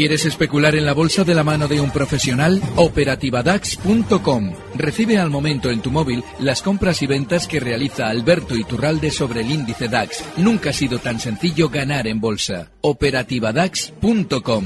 ¿Quieres especular en la bolsa de la mano de un profesional? Operativadax.com. Recibe al momento en tu móvil las compras y ventas que realiza Alberto Iturralde sobre el índice DAX. Nunca ha sido tan sencillo ganar en bolsa. Operativadax.com.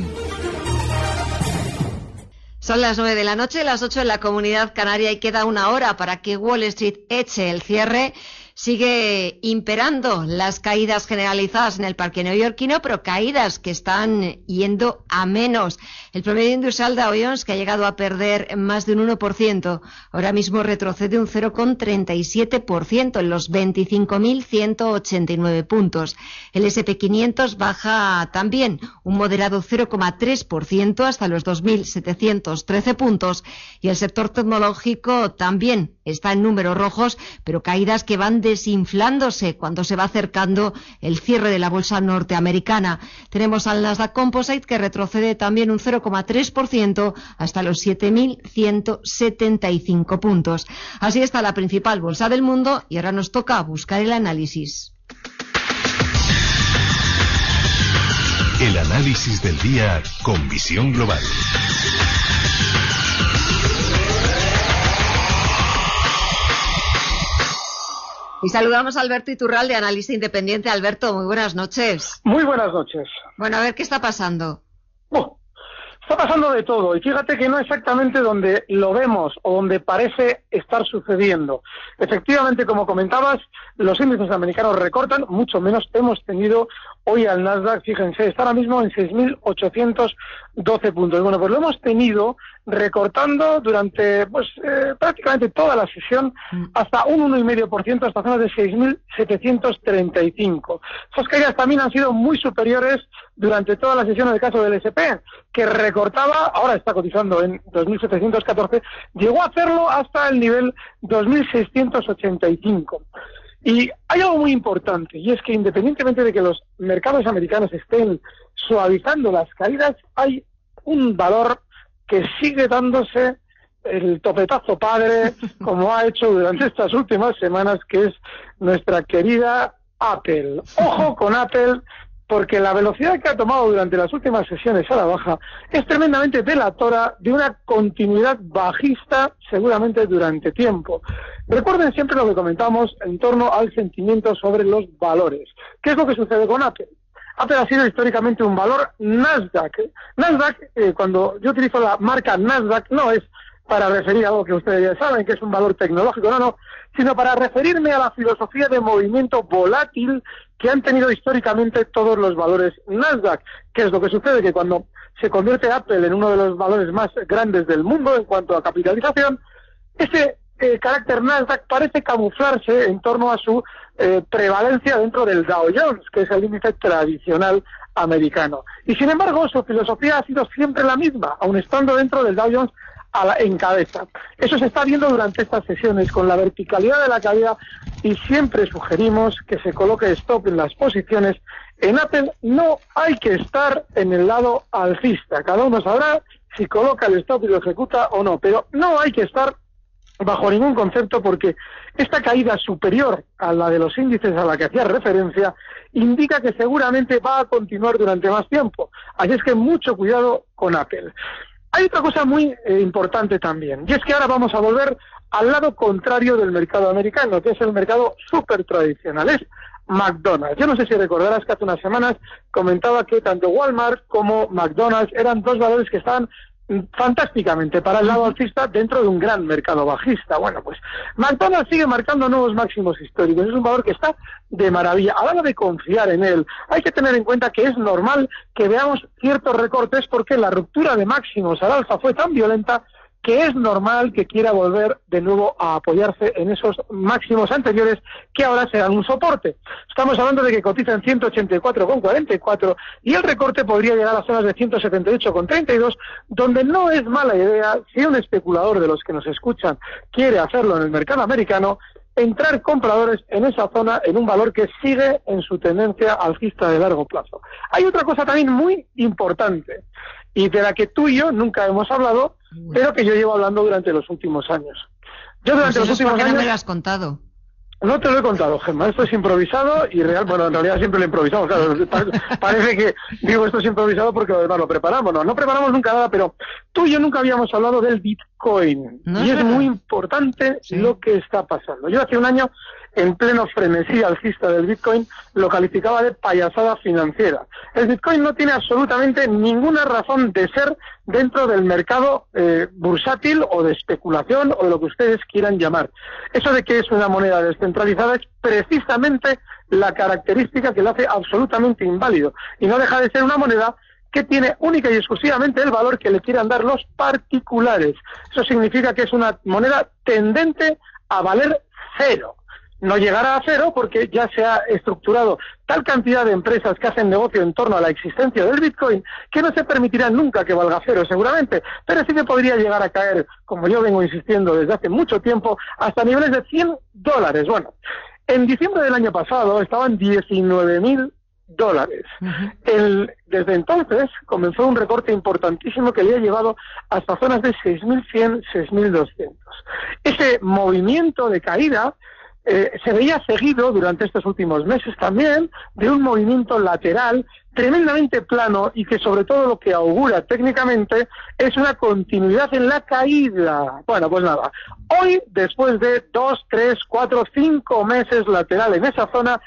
Son las nueve de la noche, las ocho en la comunidad canaria y queda una hora para que Wall Street eche el cierre sigue imperando las caídas generalizadas en el parque neoyorquino, pero caídas que están yendo a menos. El promedio industrial de Jones, que ha llegado a perder más de un 1%, ahora mismo retrocede un 0,37% en los 25.189 puntos. El SP500 baja también un moderado 0,3% hasta los 2.713 puntos y el sector tecnológico también está en números rojos, pero caídas que van desinflándose cuando se va acercando el cierre de la bolsa norteamericana. Tenemos al Nasdaq Composite que retrocede también un 0,3% hasta los 7.175 puntos. Así está la principal bolsa del mundo y ahora nos toca buscar el análisis. El análisis del día con visión global. Y saludamos a Alberto Iturral analista independiente. Alberto, muy buenas noches. Muy buenas noches. Bueno, a ver qué está pasando. Está pasando de todo y fíjate que no exactamente donde lo vemos o donde parece estar sucediendo. Efectivamente, como comentabas, los índices americanos recortan, mucho menos hemos tenido hoy al Nasdaq, fíjense, está ahora mismo en 6.812 puntos. Bueno, pues lo hemos tenido recortando durante pues eh, prácticamente toda la sesión mm. hasta un 1,5% hasta zonas de 6.735. Esas caídas también han sido muy superiores durante toda la sesión en el caso del SP, que recortaba, ahora está cotizando en 2.714, llegó a hacerlo hasta el nivel 2.685. Y hay algo muy importante, y es que independientemente de que los mercados americanos estén suavizando las caídas, hay un valor que sigue dándose el topetazo padre, como ha hecho durante estas últimas semanas, que es nuestra querida Apple. Ojo con Apple, porque la velocidad que ha tomado durante las últimas sesiones a la baja es tremendamente delatora de una continuidad bajista seguramente durante tiempo. Recuerden siempre lo que comentamos en torno al sentimiento sobre los valores. ¿Qué es lo que sucede con Apple? Apple ha sido históricamente un valor Nasdaq. Nasdaq, eh, cuando yo utilizo la marca Nasdaq, no es para referir a algo que ustedes ya saben, que es un valor tecnológico, no, no, sino para referirme a la filosofía de movimiento volátil que han tenido históricamente todos los valores Nasdaq. ¿Qué es lo que sucede? Que cuando se convierte Apple en uno de los valores más grandes del mundo en cuanto a capitalización, ese eh, carácter Nasdaq parece camuflarse en torno a su eh, prevalencia dentro del Dow Jones, que es el índice tradicional americano. Y sin embargo, su filosofía ha sido siempre la misma, aun estando dentro del Dow Jones en cabeza. Eso se está viendo durante estas sesiones con la verticalidad de la caída y siempre sugerimos que se coloque stop en las posiciones. En Apple no hay que estar en el lado alcista. Cada uno sabrá si coloca el stop y lo ejecuta o no, pero no hay que estar bajo ningún concepto porque esta caída superior a la de los índices a la que hacía referencia indica que seguramente va a continuar durante más tiempo. Así es que mucho cuidado con Apple. Hay otra cosa muy eh, importante también, y es que ahora vamos a volver al lado contrario del mercado americano, que es el mercado súper tradicional, es McDonald's. Yo no sé si recordarás que hace unas semanas comentaba que tanto Walmart como McDonald's eran dos valores que estaban fantásticamente para el lado alcista dentro de un gran mercado bajista. Bueno, pues McDonald's sigue marcando nuevos máximos históricos. Es un valor que está de maravilla. A la hora de confiar en él, hay que tener en cuenta que es normal que veamos ciertos recortes porque la ruptura de máximos al alza fue tan violenta que es normal que quiera volver de nuevo a apoyarse en esos máximos anteriores que ahora serán un soporte. Estamos hablando de que cotiza en 184,44 y el recorte podría llegar a zonas de 178,32, donde no es mala idea si un especulador de los que nos escuchan quiere hacerlo en el mercado americano, entrar compradores en esa zona en un valor que sigue en su tendencia alcista de largo plazo. Hay otra cosa también muy importante y de la que tú y yo nunca hemos hablado, pero que yo llevo hablando durante los últimos años. Yo durante pues los últimos años. no me lo has contado. No te lo he contado, Gemma. Esto es improvisado y real. Bueno, en realidad siempre lo improvisamos. Claro, parece que digo esto es improvisado porque además lo preparamos. No, no preparamos nunca nada, pero tú y yo nunca habíamos hablado del Bitcoin. y es muy importante lo que está pasando. Yo hace un año en pleno frenesí alcista del Bitcoin, lo calificaba de payasada financiera. El Bitcoin no tiene absolutamente ninguna razón de ser dentro del mercado eh, bursátil o de especulación o de lo que ustedes quieran llamar. Eso de que es una moneda descentralizada es precisamente la característica que lo hace absolutamente inválido y no deja de ser una moneda que tiene única y exclusivamente el valor que le quieran dar los particulares. Eso significa que es una moneda tendente a valer cero no llegará a cero porque ya se ha estructurado tal cantidad de empresas que hacen negocio en torno a la existencia del Bitcoin que no se permitirá nunca que valga cero seguramente, pero sí que podría llegar a caer, como yo vengo insistiendo desde hace mucho tiempo, hasta niveles de 100 dólares. Bueno, en diciembre del año pasado estaban 19.000 dólares. desde entonces comenzó un recorte importantísimo que le ha llevado hasta zonas de 6.100, 6.200. Ese movimiento de caída eh, se veía seguido durante estos últimos meses también de un movimiento lateral tremendamente plano y que sobre todo lo que augura técnicamente es una continuidad en la caída. Bueno, pues nada, hoy después de dos, tres, cuatro, cinco meses lateral en esa zona,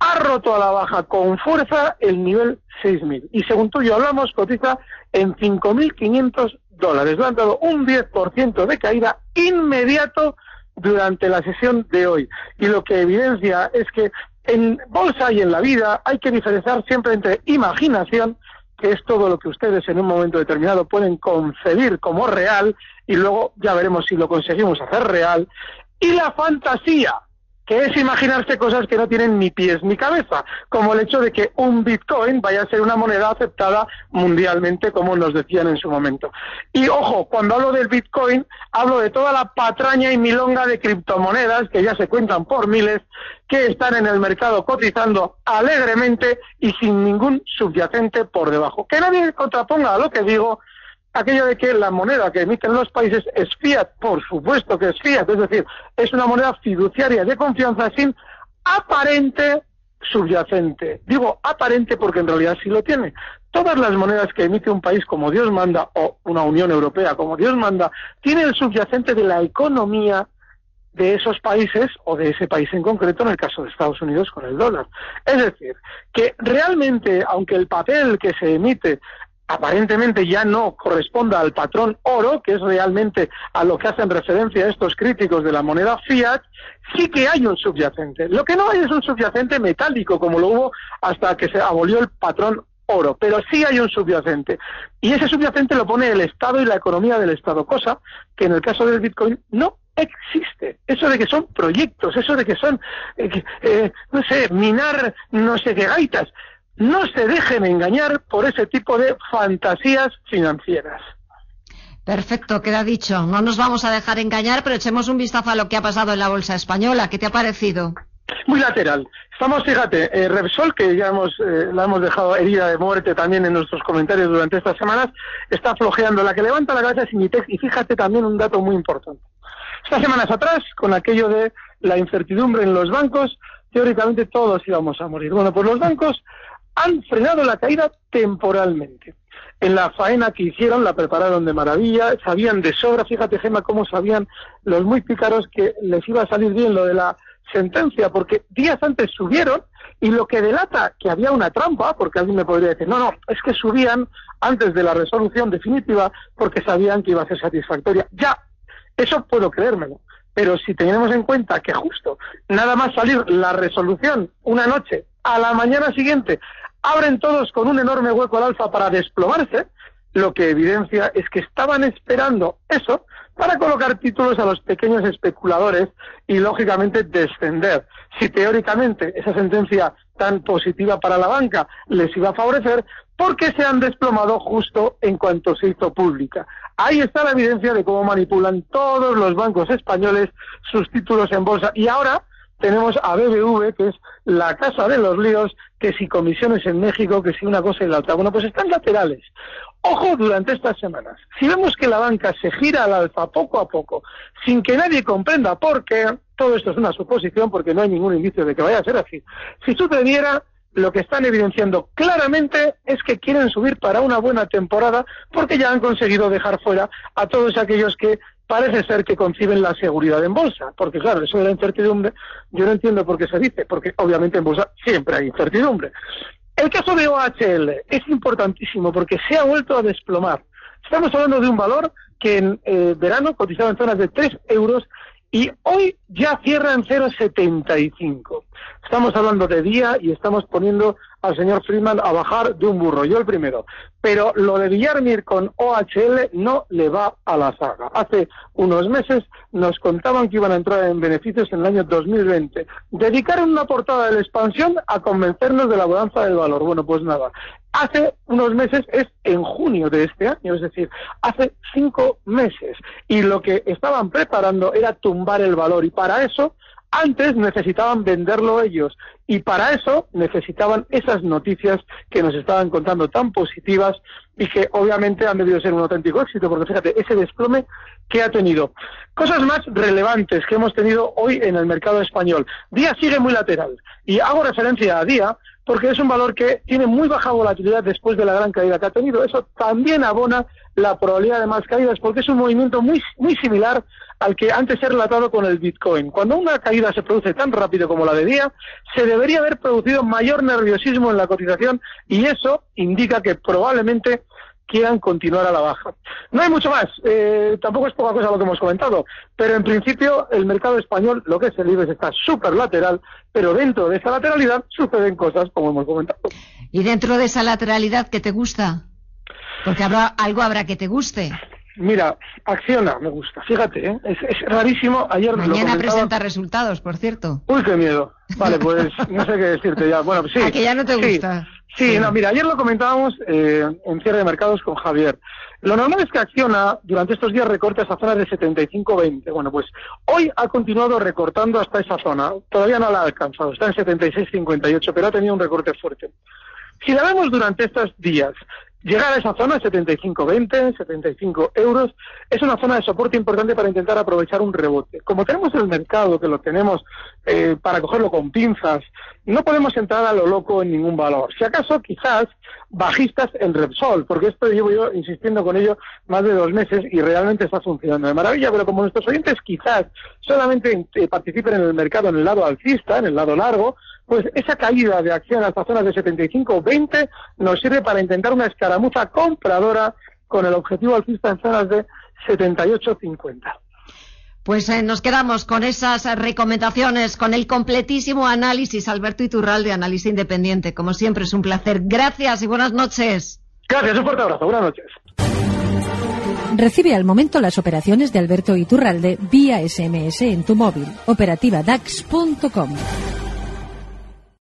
ha roto a la baja con fuerza el nivel 6.000 y según tú y yo hablamos cotiza en 5.500 dólares. Le han dado un 10% de caída inmediato durante la sesión de hoy. Y lo que evidencia es que en bolsa y en la vida hay que diferenciar siempre entre imaginación, que es todo lo que ustedes en un momento determinado pueden concebir como real, y luego ya veremos si lo conseguimos hacer real, y la fantasía, que es imaginarse cosas que no tienen ni pies ni cabeza, como el hecho de que un Bitcoin vaya a ser una moneda aceptada mundialmente, como nos decían en su momento. Y ojo, cuando hablo del Bitcoin, hablo de toda la patraña y milonga de criptomonedas, que ya se cuentan por miles, que están en el mercado cotizando alegremente y sin ningún subyacente por debajo. Que nadie contraponga a lo que digo, aquello de que la moneda que emiten los países es fiat, por supuesto que es fiat, es decir, es una moneda fiduciaria de confianza sin aparente subyacente. Digo aparente porque en realidad sí lo tiene. Todas las monedas que emite un país como Dios manda, o una Unión Europea como Dios manda, tienen el subyacente de la economía de esos países o de ese país en concreto, en el caso de Estados Unidos con el dólar. Es decir, que realmente, aunque el papel que se emite aparentemente ya no corresponda al patrón oro, que es realmente a lo que hacen referencia estos críticos de la moneda fiat, sí que hay un subyacente. Lo que no hay es un subyacente metálico, como lo hubo hasta que se abolió el patrón oro, pero sí hay un subyacente. Y ese subyacente lo pone el Estado y la economía del Estado, cosa que en el caso del Bitcoin no existe. Eso de que son proyectos, eso de que son, eh, eh, no sé, minar no sé qué gaitas no se dejen engañar por ese tipo de fantasías financieras. Perfecto, queda dicho. No nos vamos a dejar engañar, pero echemos un vistazo a lo que ha pasado en la bolsa española. ¿Qué te ha parecido? Muy lateral. Estamos, fíjate, eh, Repsol, que ya hemos, eh, la hemos dejado herida de muerte también en nuestros comentarios durante estas semanas, está flojeando. La que levanta la cabeza es Inditex y fíjate también un dato muy importante. Estas semanas atrás, con aquello de la incertidumbre en los bancos, teóricamente todos íbamos a morir. Bueno, pues los bancos han frenado la caída temporalmente. En la faena que hicieron la prepararon de maravilla, sabían de sobra, fíjate Gema cómo sabían los muy pícaros que les iba a salir bien lo de la sentencia, porque días antes subieron y lo que delata que había una trampa, porque alguien me podría decir, no, no, es que subían antes de la resolución definitiva porque sabían que iba a ser satisfactoria. Ya, eso puedo creérmelo. Pero si tenemos en cuenta que justo nada más salir la resolución una noche, a la mañana siguiente abren todos con un enorme hueco al alfa para desplomarse, lo que evidencia es que estaban esperando eso para colocar títulos a los pequeños especuladores y, lógicamente, descender. Si teóricamente esa sentencia tan positiva para la banca les iba a favorecer, ¿por qué se han desplomado justo en cuanto se hizo pública? Ahí está la evidencia de cómo manipulan todos los bancos españoles sus títulos en bolsa. Y ahora tenemos a BBV, que es la casa de los líos, que si comisiones en México, que si una cosa y la otra. Bueno, pues están laterales. Ojo durante estas semanas. Si vemos que la banca se gira al alza poco a poco, sin que nadie comprenda por qué, todo esto es una suposición porque no hay ningún indicio de que vaya a ser así. Si sucediera, lo que están evidenciando claramente es que quieren subir para una buena temporada porque ya han conseguido dejar fuera a todos aquellos que parece ser que conciben la seguridad en bolsa. Porque claro, eso de la incertidumbre, yo no entiendo por qué se dice, porque obviamente en bolsa siempre hay incertidumbre. El caso de OHL es importantísimo porque se ha vuelto a desplomar. Estamos hablando de un valor que en eh, verano cotizaba en zonas de 3 euros y hoy ya cierra en 0,75. Estamos hablando de día y estamos poniendo al señor Friedman a bajar de un burro, yo el primero. Pero lo de Villarmir con OHL no le va a la saga. Hace unos meses nos contaban que iban a entrar en beneficios en el año 2020. Dedicaron una portada de la expansión a convencernos de la bonanza del valor. Bueno, pues nada. Hace unos meses es en junio de este año, es decir, hace cinco meses. Y lo que estaban preparando era tumbar el valor. Y para eso antes necesitaban venderlo ellos y para eso necesitaban esas noticias que nos estaban contando tan positivas y que obviamente han debido ser un auténtico éxito, porque fíjate, ese desplome que ha tenido. Cosas más relevantes que hemos tenido hoy en el mercado español. Día sigue muy lateral y hago referencia a Día porque es un valor que tiene muy baja volatilidad después de la gran caída que ha tenido. Eso también abona la probabilidad de más caídas porque es un movimiento muy, muy similar al que antes he relatado con el Bitcoin. Cuando una caída se produce tan rápido como la de día, se debería haber producido mayor nerviosismo en la cotización y eso indica que probablemente quieran continuar a la baja. No hay mucho más, eh, tampoco es poca cosa lo que hemos comentado, pero en principio el mercado español, lo que es el IBEX, está súper lateral, pero dentro de esa lateralidad suceden cosas como hemos comentado. ¿Y dentro de esa lateralidad qué te gusta? Porque habrá, algo habrá que te guste. Mira, Acciona me gusta, fíjate, ¿eh? es, rarísimo. Ayer Mañana presenta resultados, por cierto. Uy, qué miedo. Vale, pues no sé qué decirte ya. Bueno, sí. ¿A que ya no te gusta? Sí, no, mira, ayer lo comentábamos eh, en cierre de mercados con Javier. Lo normal es que Acciona durante estos días recorte esa zona de 75-20. Bueno, pues hoy ha continuado recortando hasta esa zona. Todavía no la ha alcanzado, está en 76-58, pero ha tenido un recorte fuerte. Si la vemos durante estos días Llegar a esa zona, 75-20, 75 euros, es una zona de soporte importante para intentar aprovechar un rebote. Como tenemos el mercado, que lo tenemos eh, para cogerlo con pinzas, no podemos entrar a lo loco en ningún valor. Si acaso, quizás, bajistas en Repsol, porque esto llevo yo insistiendo con ello más de dos meses y realmente está funcionando de maravilla, pero como nuestros oyentes quizás solamente eh, participen en el mercado en el lado alcista, en el lado largo, pues esa caída de acción hasta zonas de 75-20 nos sirve para intentar una escaramuza compradora con el objetivo alcista en zonas de 78-50. Pues eh, nos quedamos con esas recomendaciones, con el completísimo análisis. Alberto Iturralde, Análisis Independiente. Como siempre, es un placer. Gracias y buenas noches. Gracias, un fuerte abrazo. Buenas noches. Recibe al momento las operaciones de Alberto Iturralde vía SMS en tu móvil. Operativa DAX.com.